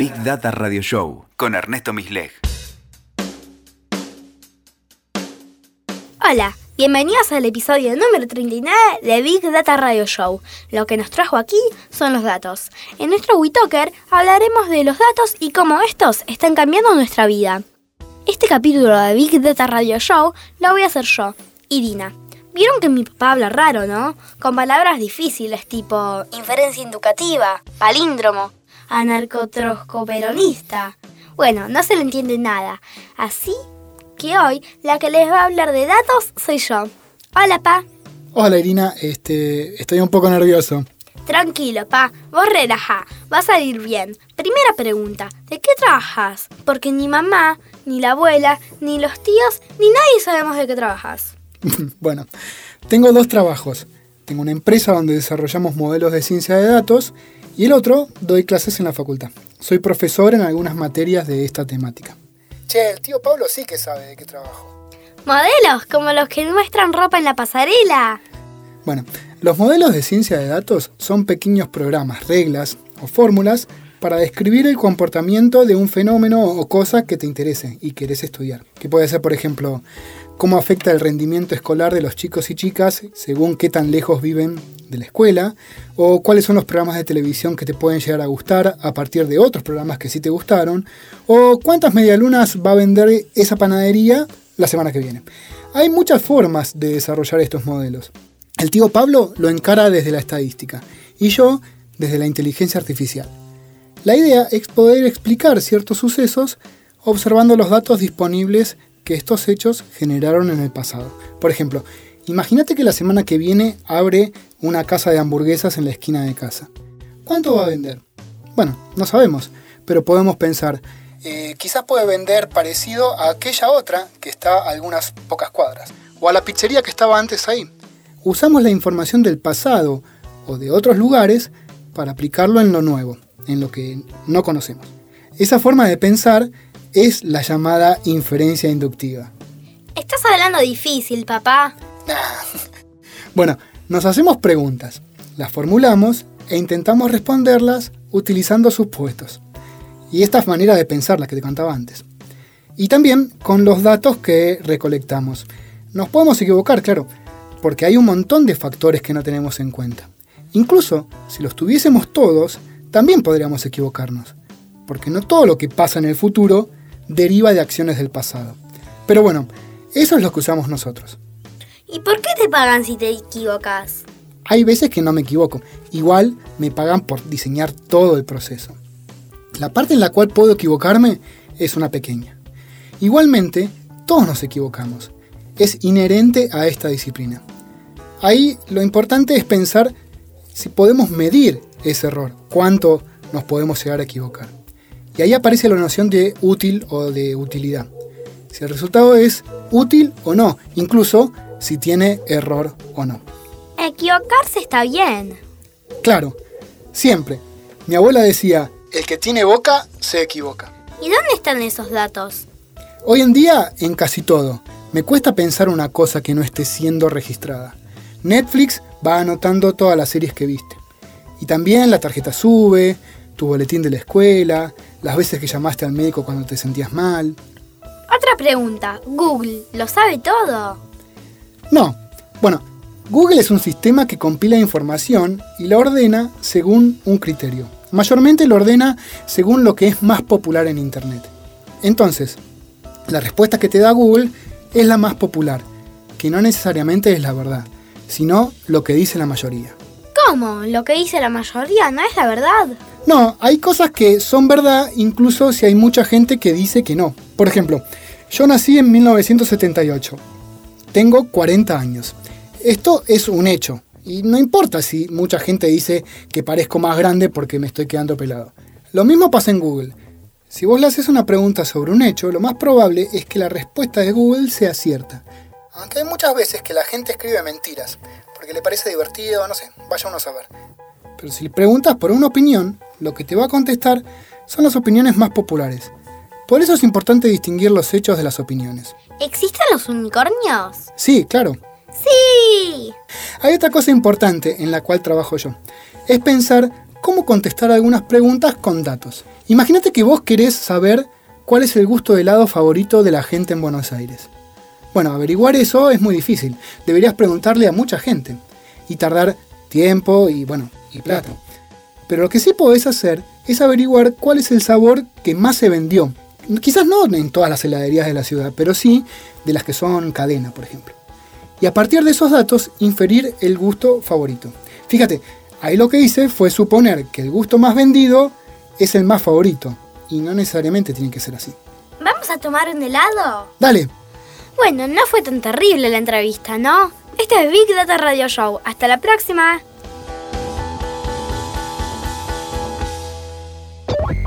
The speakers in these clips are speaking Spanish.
Big Data Radio Show con Ernesto Misleg. Hola, bienvenidos al episodio número 39 de Big Data Radio Show. Lo que nos trajo aquí son los datos. En nuestro WeTalker hablaremos de los datos y cómo estos están cambiando nuestra vida. Este capítulo de Big Data Radio Show lo voy a hacer yo, Irina. Vieron que mi papá habla raro, ¿no? Con palabras difíciles tipo inferencia educativa, palíndromo, anarcotroscoperonista. Bueno, no se le entiende nada. Así que hoy la que les va a hablar de datos soy yo. Hola, pa. Hola, Irina. Este, estoy un poco nervioso. Tranquilo, pa. Vos relaja. Va a salir bien. Primera pregunta. ¿De qué trabajas? Porque ni mamá, ni la abuela, ni los tíos, ni nadie sabemos de qué trabajas. bueno, tengo dos trabajos. Tengo una empresa donde desarrollamos modelos de ciencia de datos y el otro doy clases en la facultad. Soy profesor en algunas materias de esta temática. Che, el tío Pablo sí que sabe de qué trabajo. Modelos, como los que muestran ropa en la pasarela. Bueno, los modelos de ciencia de datos son pequeños programas, reglas o fórmulas para describir el comportamiento de un fenómeno o cosa que te interese y querés estudiar. Que puede ser, por ejemplo, cómo afecta el rendimiento escolar de los chicos y chicas según qué tan lejos viven de la escuela, o cuáles son los programas de televisión que te pueden llegar a gustar a partir de otros programas que sí te gustaron, o cuántas medialunas va a vender esa panadería la semana que viene. Hay muchas formas de desarrollar estos modelos. El tío Pablo lo encara desde la estadística y yo desde la inteligencia artificial. La idea es poder explicar ciertos sucesos observando los datos disponibles que estos hechos generaron en el pasado. Por ejemplo, imagínate que la semana que viene abre una casa de hamburguesas en la esquina de casa. ¿Cuánto va a vender? Bueno, no sabemos, pero podemos pensar, eh, quizás puede vender parecido a aquella otra que está a algunas pocas cuadras, o a la pizzería que estaba antes ahí. Usamos la información del pasado o de otros lugares para aplicarlo en lo nuevo, en lo que no conocemos. Esa forma de pensar es la llamada inferencia inductiva. Estás hablando difícil, papá. bueno, nos hacemos preguntas, las formulamos e intentamos responderlas utilizando supuestos. Y esta manera de pensar, la que te contaba antes. Y también con los datos que recolectamos. Nos podemos equivocar, claro, porque hay un montón de factores que no tenemos en cuenta. Incluso si los tuviésemos todos, también podríamos equivocarnos, porque no todo lo que pasa en el futuro deriva de acciones del pasado. Pero bueno, eso es lo que usamos nosotros. ¿Y por qué te pagan si te equivocas? Hay veces que no me equivoco. Igual me pagan por diseñar todo el proceso. La parte en la cual puedo equivocarme es una pequeña. Igualmente, todos nos equivocamos. Es inherente a esta disciplina. Ahí lo importante es pensar si podemos medir ese error, cuánto nos podemos llegar a equivocar. Y ahí aparece la noción de útil o de utilidad. Si el resultado es útil o no, incluso si tiene error o no. Equivocarse está bien. Claro, siempre. Mi abuela decía, el que tiene boca se equivoca. ¿Y dónde están esos datos? Hoy en día, en casi todo. Me cuesta pensar una cosa que no esté siendo registrada. Netflix va anotando todas las series que viste. Y también la tarjeta sube, tu boletín de la escuela, las veces que llamaste al médico cuando te sentías mal. Otra pregunta, ¿Google lo sabe todo? No. Bueno, Google es un sistema que compila información y la ordena según un criterio. Mayormente lo ordena según lo que es más popular en Internet. Entonces, la respuesta que te da Google es la más popular, que no necesariamente es la verdad, sino lo que dice la mayoría. ¿Cómo? ¿Lo que dice la mayoría no es la verdad? No, hay cosas que son verdad incluso si hay mucha gente que dice que no. Por ejemplo, yo nací en 1978. Tengo 40 años. Esto es un hecho. Y no importa si mucha gente dice que parezco más grande porque me estoy quedando pelado. Lo mismo pasa en Google. Si vos le haces una pregunta sobre un hecho, lo más probable es que la respuesta de Google sea cierta. Aunque hay muchas veces que la gente escribe mentiras, porque le parece divertido, no sé, vaya uno a saber. Pero si le preguntas por una opinión, lo que te va a contestar son las opiniones más populares. Por eso es importante distinguir los hechos de las opiniones. ¿Existen los unicornios? Sí, claro. Sí. Hay otra cosa importante en la cual trabajo yo. Es pensar cómo contestar algunas preguntas con datos. Imagínate que vos querés saber cuál es el gusto de helado favorito de la gente en Buenos Aires. Bueno, averiguar eso es muy difícil. Deberías preguntarle a mucha gente y tardar tiempo y bueno, y plata. Pero lo que sí podés hacer es averiguar cuál es el sabor que más se vendió. Quizás no en todas las heladerías de la ciudad, pero sí de las que son cadena, por ejemplo. Y a partir de esos datos, inferir el gusto favorito. Fíjate, ahí lo que hice fue suponer que el gusto más vendido es el más favorito. Y no necesariamente tiene que ser así. ¿Vamos a tomar un helado? Dale. Bueno, no fue tan terrible la entrevista, ¿no? Este es Big Data Radio Show. Hasta la próxima.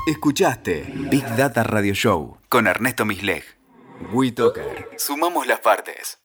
Escuchaste Big Data Radio Show con Ernesto Misleg. WeToker. Sumamos las partes.